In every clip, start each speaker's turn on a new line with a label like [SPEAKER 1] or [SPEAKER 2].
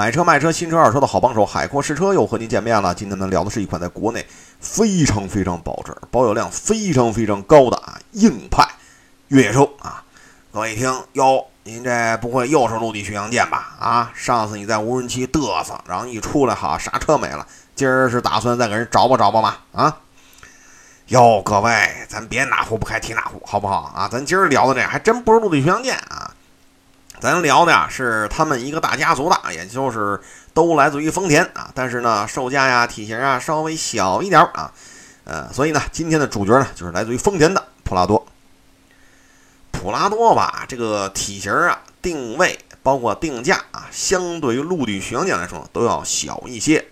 [SPEAKER 1] 买车卖车，新车二手车的好帮手，海阔试车又和您见面了。今天呢，聊的是一款在国内非常非常保值、保有量非常非常高的啊硬派越野车啊。各位一听哟，您这不会又是陆地巡洋舰吧？啊，上次你在无人区嘚瑟，然后一出来好刹车没了，今儿是打算再给人找吧找吧吗？啊？哟，各位，咱别哪壶不开提哪壶，好不好啊？咱今儿聊的这还真不是陆地巡洋舰啊。咱聊的呀是他们一个大家族的，也就是都来自于丰田啊，但是呢售价呀体型啊稍微小一点啊，呃，所以呢今天的主角呢就是来自于丰田的普拉多。普拉多吧，这个体型啊、定位包括定价啊，相对于陆地巡洋舰来说都要小一些，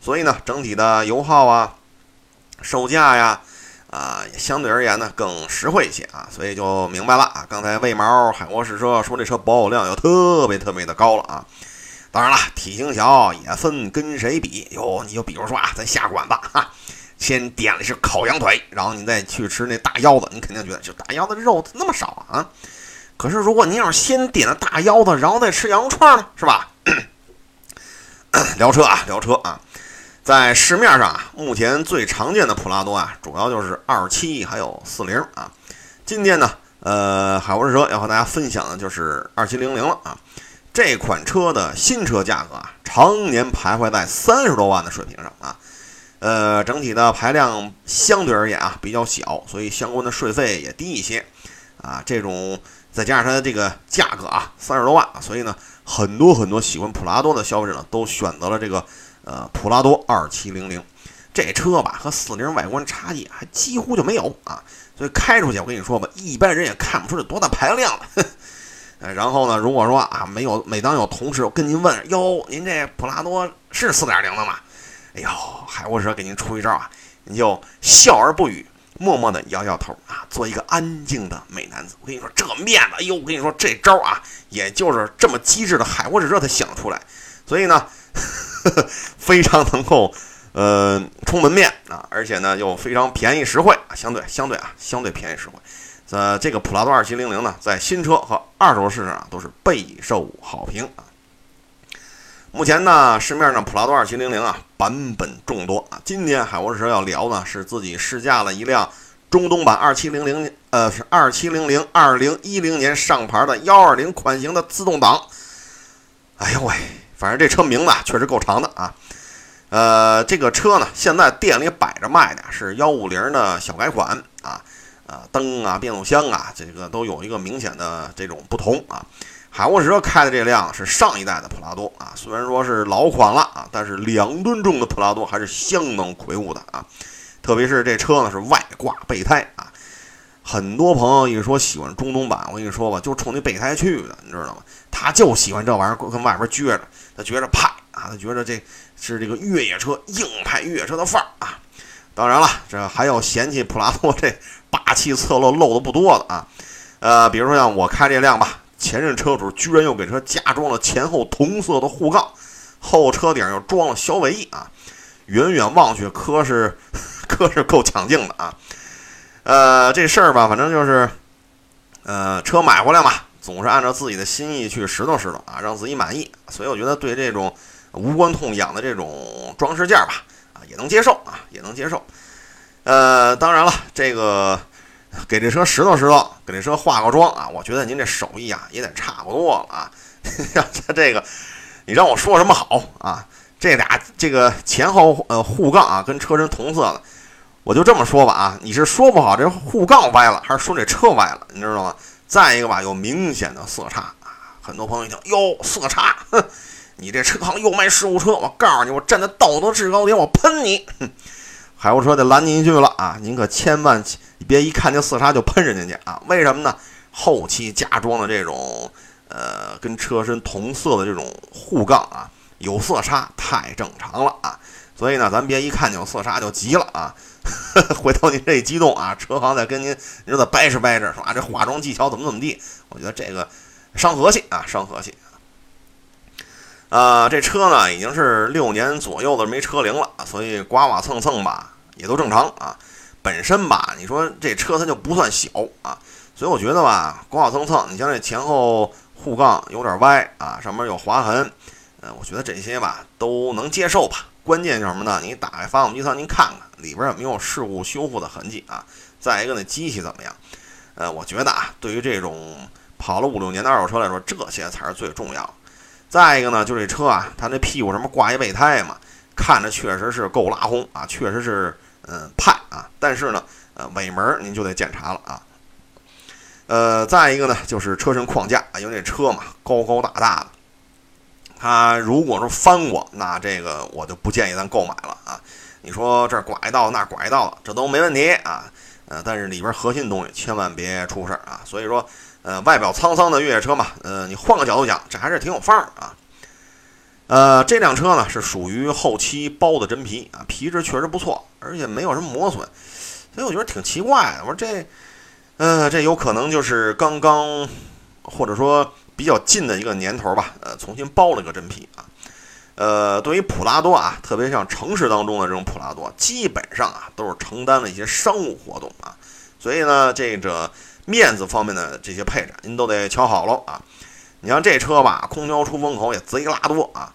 [SPEAKER 1] 所以呢整体的油耗啊、售价呀。啊相对而言呢更实惠一些啊，所以就明白了啊。刚才魏毛海沃试车说这车保有量又特别特别的高了啊。当然了，体型小也分跟谁比哟。你就比如说啊，咱下馆子哈，先点了是烤羊腿，然后你再去吃那大腰子，你肯定觉得就大腰子肉那么少啊。可是如果您要是先点了大腰子，然后再吃羊肉串呢，是吧？聊车啊，聊车啊。在市面上啊，目前最常见的普拉多啊，主要就是二七还有四零啊。今天呢，呃，海沃士车要和大家分享的就是二七零零了啊。这款车的新车价格啊，常年徘徊在三十多万的水平上啊。呃，整体的排量相对而言啊比较小，所以相关的税费也低一些啊。这种再加上它的这个价格啊，三十多万，所以呢，很多很多喜欢普拉多的消费者呢，都选择了这个。呃，普拉多二七零零这车吧，和四零外观差异还几乎就没有啊，所以开出去，我跟你说吧，一般人也看不出这多大排量了。呃，然后呢，如果说啊，没有，每当有同事跟您问，哟，您这普拉多是四点零的吗？哎呦，海沃车给您出一招啊，你就笑而不语，默默的摇摇头啊，做一个安静的美男子。我跟你说，这面子，哎呦，我跟你说这招啊，也就是这么机智的海沃车才想出来。所以呢。非常能够，呃，充门面啊，而且呢又非常便宜实惠啊，相对相对啊，相对便宜实惠。呃，这个普拉多二七零零呢，在新车和二手市场啊都是备受好评啊。目前呢，市面上普拉多二七零零啊版本众多啊。今天海沃士要聊呢，是自己试驾了一辆中东版二七零零，呃，是二七零零二零一零年上牌的幺二零款型的自动挡。哎呦喂！反正这车名字确实够长的啊，呃，这个车呢，现在店里摆着卖的是幺五零的小改款啊，呃，灯啊、变速箱啊，这个都有一个明显的这种不同啊。海沃士车开的这辆是上一代的普拉多啊，虽然说是老款了啊，但是两吨重的普拉多还是相当魁梧的啊，特别是这车呢是外挂备胎啊。很多朋友一说喜欢中东版，我跟你说吧，就冲那备胎去的，你知道吗？他就喜欢这玩意儿，跟外边撅着，他觉着派啊，他觉着这是这个越野车硬派越野车的范儿啊。当然了，这还有嫌弃普拉多这霸气侧漏漏的不多的啊。呃，比如说像我开这辆吧，前任车主居然又给车加装了前后同色的护杠，后车顶又装了小尾翼啊，远远望去可是可是够抢镜的啊。呃，这事儿吧，反正就是，呃，车买回来嘛，总是按照自己的心意去拾掇拾掇啊，让自己满意。所以我觉得对这种无关痛痒的这种装饰件吧，啊，也能接受啊，也能接受。呃，当然了，这个给这车拾掇拾掇，给这车化个妆啊，我觉得您这手艺啊也得差不多了啊。他 这个，你让我说什么好啊？这俩这个前后呃护杠啊，跟车身同色的。我就这么说吧啊，你是说不好这护杠歪了，还是说这车歪了？你知道吗？再一个吧，有明显的色差啊。很多朋友一听哟，色差，哼，你这车行又卖事故车，我告诉你，我站在道德制高点，我喷你！哼，海沃车得拦您一句了啊，您可千万别一看见色差就喷人家去啊！为什么呢？后期加装的这种呃跟车身同色的这种护杠啊，有色差太正常了啊。所以呢，咱别一看见有色差就急了啊！回头您这一激动啊，车行再跟您您再掰扯掰扯，说啊这化妆技巧怎么怎么地？我觉得这个伤和气啊，伤和气啊！这车呢已经是六年左右的没车龄了，所以刮刮蹭蹭吧也都正常啊。本身吧，你说这车它就不算小啊，所以我觉得吧，刮刮蹭蹭，你像这前后护杠有点歪啊，上面有划痕。呃，我觉得这些吧都能接受吧。关键是什么呢？你打开发动机舱，您看看里边有没有事故修复的痕迹啊？再一个，那机器怎么样？呃，我觉得啊，对于这种跑了五六年的二手车来说，这些才是最重要。再一个呢，就这车啊，它那屁股什么挂一备胎嘛，看着确实是够拉轰啊，确实是嗯派啊。但是呢，呃，尾门您就得检查了啊。呃，再一个呢，就是车身框架，因为这车嘛高高大大的，它如果说翻过，那这个我就不建议咱购买了啊。你说这拐道那拐道，这都没问题啊。呃，但是里边核心东西千万别出事儿啊。所以说，呃，外表沧桑的越野车嘛，呃，你换个角度讲，这还是挺有范儿啊。呃，这辆车呢是属于后期包的真皮啊，皮质确实不错，而且没有什么磨损，所以我觉得挺奇怪的。我说这。呃，这有可能就是刚刚，或者说比较近的一个年头吧。呃，重新包了一个真皮啊。呃，对于普拉多啊，特别像城市当中的这种普拉多，基本上啊都是承担了一些商务活动啊。所以呢，这个面子方面的这些配置，您都得瞧好喽啊。你像这车吧，空调出风口也贼拉多啊。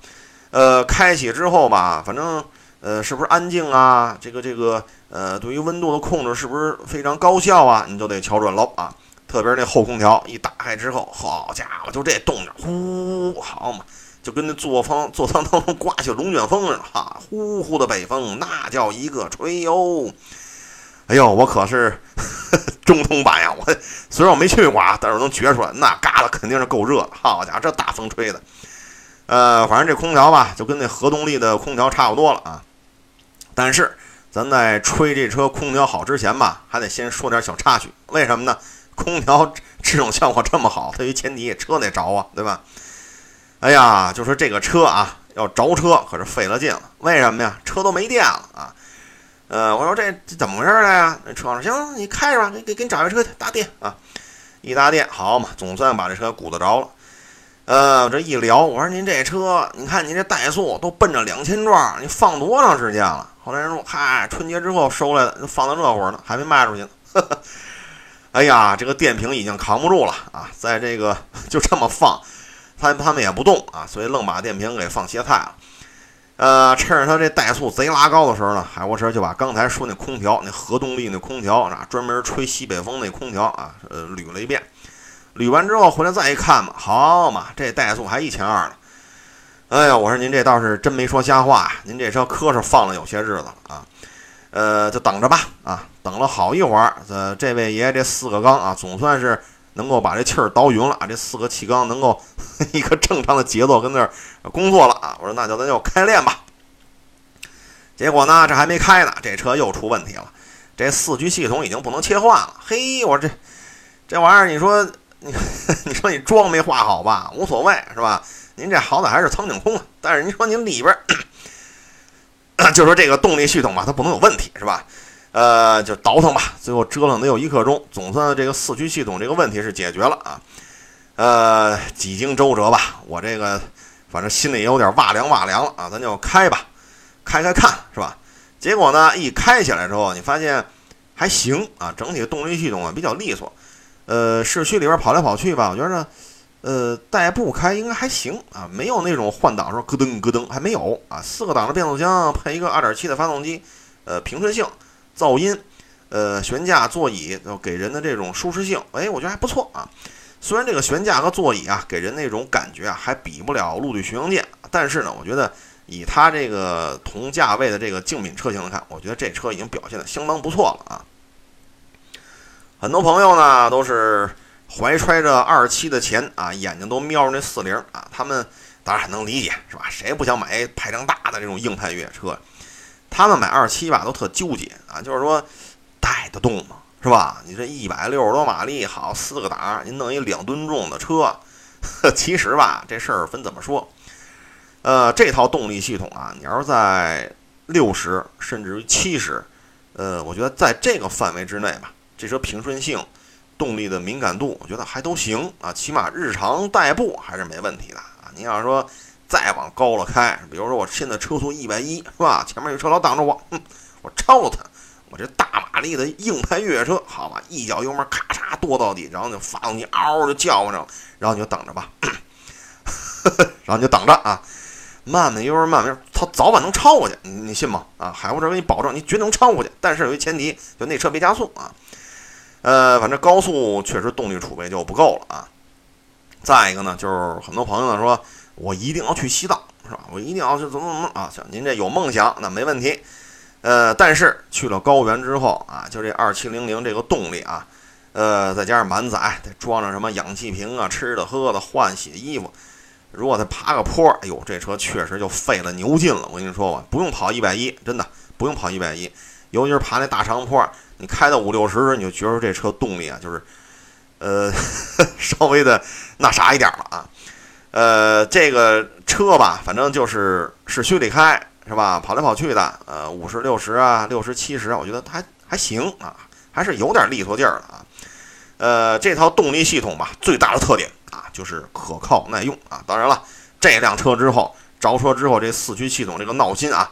[SPEAKER 1] 呃，开启之后吧，反正。呃，是不是安静啊？这个这个，呃，对于温度的控制是不是非常高效啊？你都得瞧准喽啊！特别是那后空调一打开之后，好家伙，就这动静，呼，好嘛，就跟那座舱座舱当中刮起龙卷风似的哈，呼呼的北风，那叫一个吹哟！哎呦，我可是 中通版呀！我虽然我没去过啊，但是我能觉出来，那嘎达肯定是够热的。好家伙，这大风吹的，呃，反正这空调吧，就跟那核动力的空调差不多了啊。但是，咱在吹这车空调好之前吧，还得先说点小插曲。为什么呢？空调制冷效果这么好，它一前提车得着啊，对吧？哎呀，就说这个车啊，要着车可是费了劲了。为什么呀？车都没电了啊！呃，我说这这怎么回事儿呀？那车说行，你开着吧，给给给你找一车去搭电啊！一搭电，好嘛，总算把这车鼓捣着了。呃，这一聊，我说您这车，你看您这怠速都奔着两千转，你放多长时间了？后来人说，嗨，春节之后收来的，放到这会儿呢，还没卖出去呢。哎呀，这个电瓶已经扛不住了啊，在这个 就这么放，他他们也不动啊，所以愣把电瓶给放歇菜了。呃，趁着他这怠速贼拉高的时候呢，海沃车就把刚才说那空调，那核动力那空调啊，专门吹西北风那空调啊，呃，捋了一遍。捋完之后回来再一看嘛，好嘛，这怠速还一千二呢。哎呀，我说您这倒是真没说瞎话，您这车磕是放了有些日子了啊。呃，就等着吧啊，等了好一会儿，呃，这位爷这四个缸啊，总算是能够把这气儿倒匀了，这四个气缸能够 一个正常的节奏跟那儿工作了啊。我说那就咱就开练吧。结果呢，这还没开呢，这车又出问题了，这四驱系统已经不能切换了。嘿，我说这这玩意儿，你说。你 你说你妆没化好吧？无所谓是吧？您这好歹还是苍井空啊。但是您说您里边，就说这个动力系统吧，它不能有问题是吧？呃，就倒腾吧。最后折腾得有一刻钟，总算这个四驱系统这个问题是解决了啊。呃，几经周折吧，我这个反正心里也有点哇凉哇凉了啊。咱就开吧，开开看是吧？结果呢，一开起来之后，你发现还行啊，整体动力系统啊比较利索。呃，市区里边跑来跑去吧，我觉得，呃，代步开应该还行啊，没有那种换挡时候咯噔咯噔，还没有啊。四个档的变速箱配一个2.7的发动机，呃，平顺性、噪音、呃，悬架、座椅给人的这种舒适性，哎，我觉得还不错啊。虽然这个悬架和座椅啊，给人那种感觉啊，还比不了陆地巡洋舰，但是呢，我觉得以它这个同价位的这个竞品车型来看，我觉得这车已经表现的相当不错了啊。很多朋友呢都是怀揣着二七的钱啊，眼睛都瞄着那四零啊，他们当然能理解是吧？谁不想买排量大的这种硬派越野车？他们买二七吧都特纠结啊，就是说带得动吗？是吧？你这一百六十多马力，好四个档，您弄一两吨重的车，其实吧这事儿分怎么说？呃，这套动力系统啊，你要是在六十甚至于七十，呃，我觉得在这个范围之内吧。这车平顺性、动力的敏感度，我觉得还都行啊，起码日常代步还是没问题的啊。你要说再往高了开，比如说我现在车速一百一，是吧？前面有车老挡着我，哼，我超了它，我这大马力的硬派越野车，好吧，一脚油门咔嚓跺到底，然后就发动机嗷就叫唤着，然后你就等着吧，然后你就等着啊。慢慢悠悠，慢慢悠，它早晚能超过去，你你信吗？啊，海沃这给你保证，你绝对能超过去。但是有一前提，就那车别加速啊。呃，反正高速确实动力储备就不够了啊。再一个呢，就是很多朋友呢说，我一定要去西藏，是吧？我一定要去怎么怎么啊？行，您这有梦想那没问题。呃，但是去了高原之后啊，就这二七零零这个动力啊，呃，再加上满载，得装上什么氧气瓶啊、吃的喝的、换洗衣服。如果再爬个坡，哎呦，这车确实就费了牛劲了。我跟你说吧，不用跑一百一，真的不用跑一百一，尤其是爬那大长坡。你开到五六十，你就觉得这车动力啊，就是，呃，稍微的那啥一点了啊。呃，这个车吧，反正就是市区里开是吧？跑来跑去的，呃，五十六十啊，六十七十啊，我觉得还还行啊，还是有点利索劲儿的啊。呃，这套动力系统吧，最大的特点啊，就是可靠耐用啊。当然了，这辆车之后着车之后，这四驱系统这个闹心啊，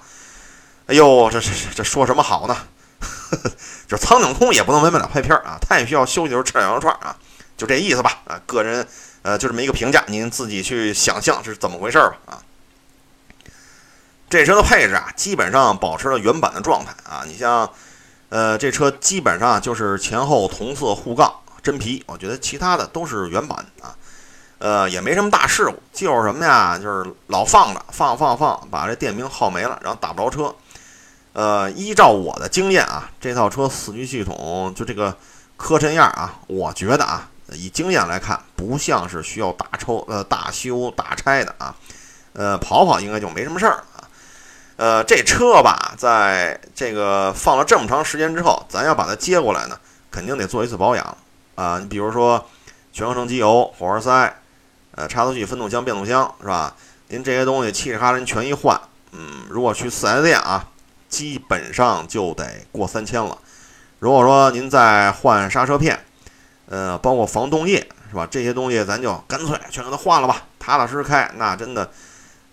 [SPEAKER 1] 哎呦，这这这说什么好呢？就是苍井空也不能完美了拍片啊，他也需要休息的时候吃点羊肉串啊，就这意思吧啊，个人呃就这么一个评价，您自己去想象是怎么回事吧啊。这车的配置啊，基本上保持了原版的状态啊，你像呃这车基本上就是前后同色护杠真皮，我觉得其他的都是原版啊，呃也没什么大事故，就是什么呀，就是老放着放放放，把这电瓶耗没了，然后打不着车。呃，依照我的经验啊，这套车四驱系统就这个磕碜样啊，我觉得啊，以经验来看，不像是需要大抽呃大修大拆的啊，呃，跑跑应该就没什么事儿啊。呃，这车吧，在这个放了这么长时间之后，咱要把它接过来呢，肯定得做一次保养啊。你比如说全合成机油、火花塞、呃差速器、分动箱、变速箱是吧？您这些东西嘁哩哈啦全一换，嗯，如果去四 S 店啊。基本上就得过三千了。如果说您再换刹车片，呃，包括防冻液，是吧？这些东西咱就干脆全给它换了吧，踏踏实实开。那真的，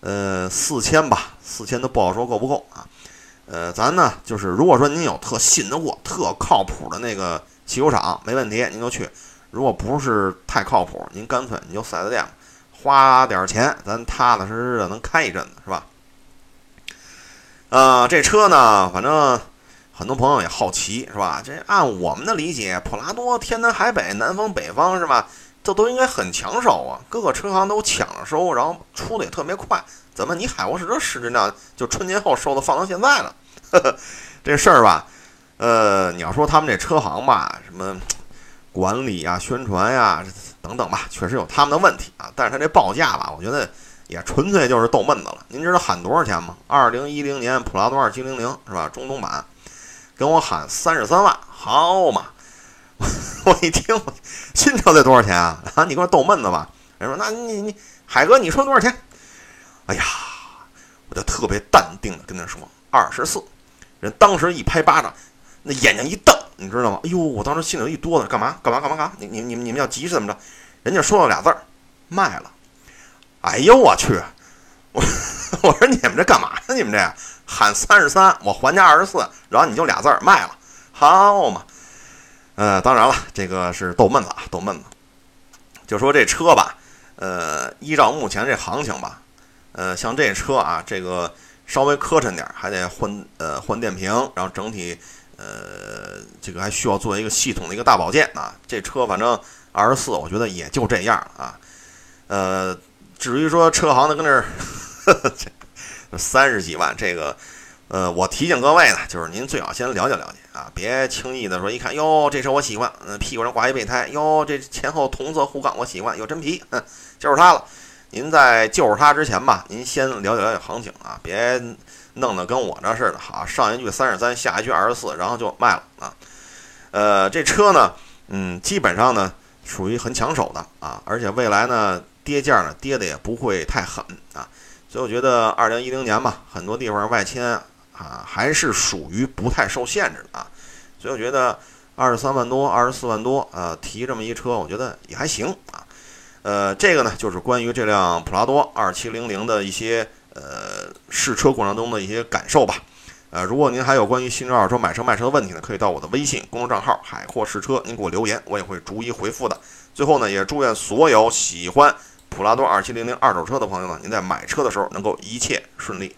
[SPEAKER 1] 呃，四千吧，四千都不好说够不够啊。呃，咱呢就是，如果说您有特信得过、特靠谱的那个汽修厂，没问题，您就去。如果不是太靠谱，您干脆你就四 S 店，花点钱，咱踏踏实实的能开一阵子，是吧？呃，这车呢，反正很多朋友也好奇，是吧？这按我们的理解，普拉多天南海北，南方北方，是吧？这都应该很抢手啊，各个车行都抢着收，然后出的也特别快。怎么你海沃士车实质量就春节后收的放到现在了？这事儿吧，呃，你要说他们这车行吧，什么管理啊、宣传呀等等吧，确实有他们的问题啊。但是他这报价吧，我觉得。也纯粹就是逗闷子了。您知道喊多少钱吗？二零一零年普拉多二七零零是吧？中东版，跟我喊三十三万，好嘛！我一听，新车得多少钱啊？啊，你给我逗闷子吧。人说，那你你海哥，你说多少钱？哎呀，我就特别淡定的跟他说二十四。人当时一拍巴掌，那眼睛一瞪，你知道吗？哎呦，我当时心里头一哆嗦，干嘛干嘛干嘛干嘛？你你你们你们要急是怎么着？人家说了俩字儿，卖了。哎呦我去！我 我说你们这干嘛呢？你们这喊三十三，我还价二十四，然后你就俩字儿卖了，好嘛？呃，当然了，这个是逗闷子啊，逗闷子。就说这车吧，呃，依照目前这行情吧，呃，像这车啊，这个稍微磕碜点，还得换呃换电瓶，然后整体呃这个还需要做一个系统的一个大保健啊。这车反正二十四，我觉得也就这样啊，呃。至于说车行的跟那儿 三十几万，这个，呃，我提醒各位呢，就是您最好先了解了解啊，别轻易的说一看哟，这车我喜欢，嗯，屁股上挂一备胎，哟，这前后同色护杠我喜欢，有真皮，哼，就是它了。您在就是它之前吧，您先了解了解行情啊，别弄得跟我这似的，好，上一句三十三，下一句二十四，然后就卖了啊。呃，这车呢，嗯，基本上呢属于很抢手的啊，而且未来呢。跌价呢，跌的也不会太狠啊，所以我觉得二零一零年嘛，很多地方外迁啊，还是属于不太受限制的啊，所以我觉得二十三万多、二十四万多，呃，提这么一车，我觉得也还行啊。呃，这个呢，就是关于这辆普拉多二七零零的一些呃试车过程中的一些感受吧。呃，如果您还有关于新车、二手车买车卖车的问题呢，可以到我的微信公众账号“海阔试车”，您给我留言，我也会逐一回复的。最后呢，也祝愿所有喜欢。普拉多二七零零二手车的朋友呢，您在买车的时候能够一切顺利。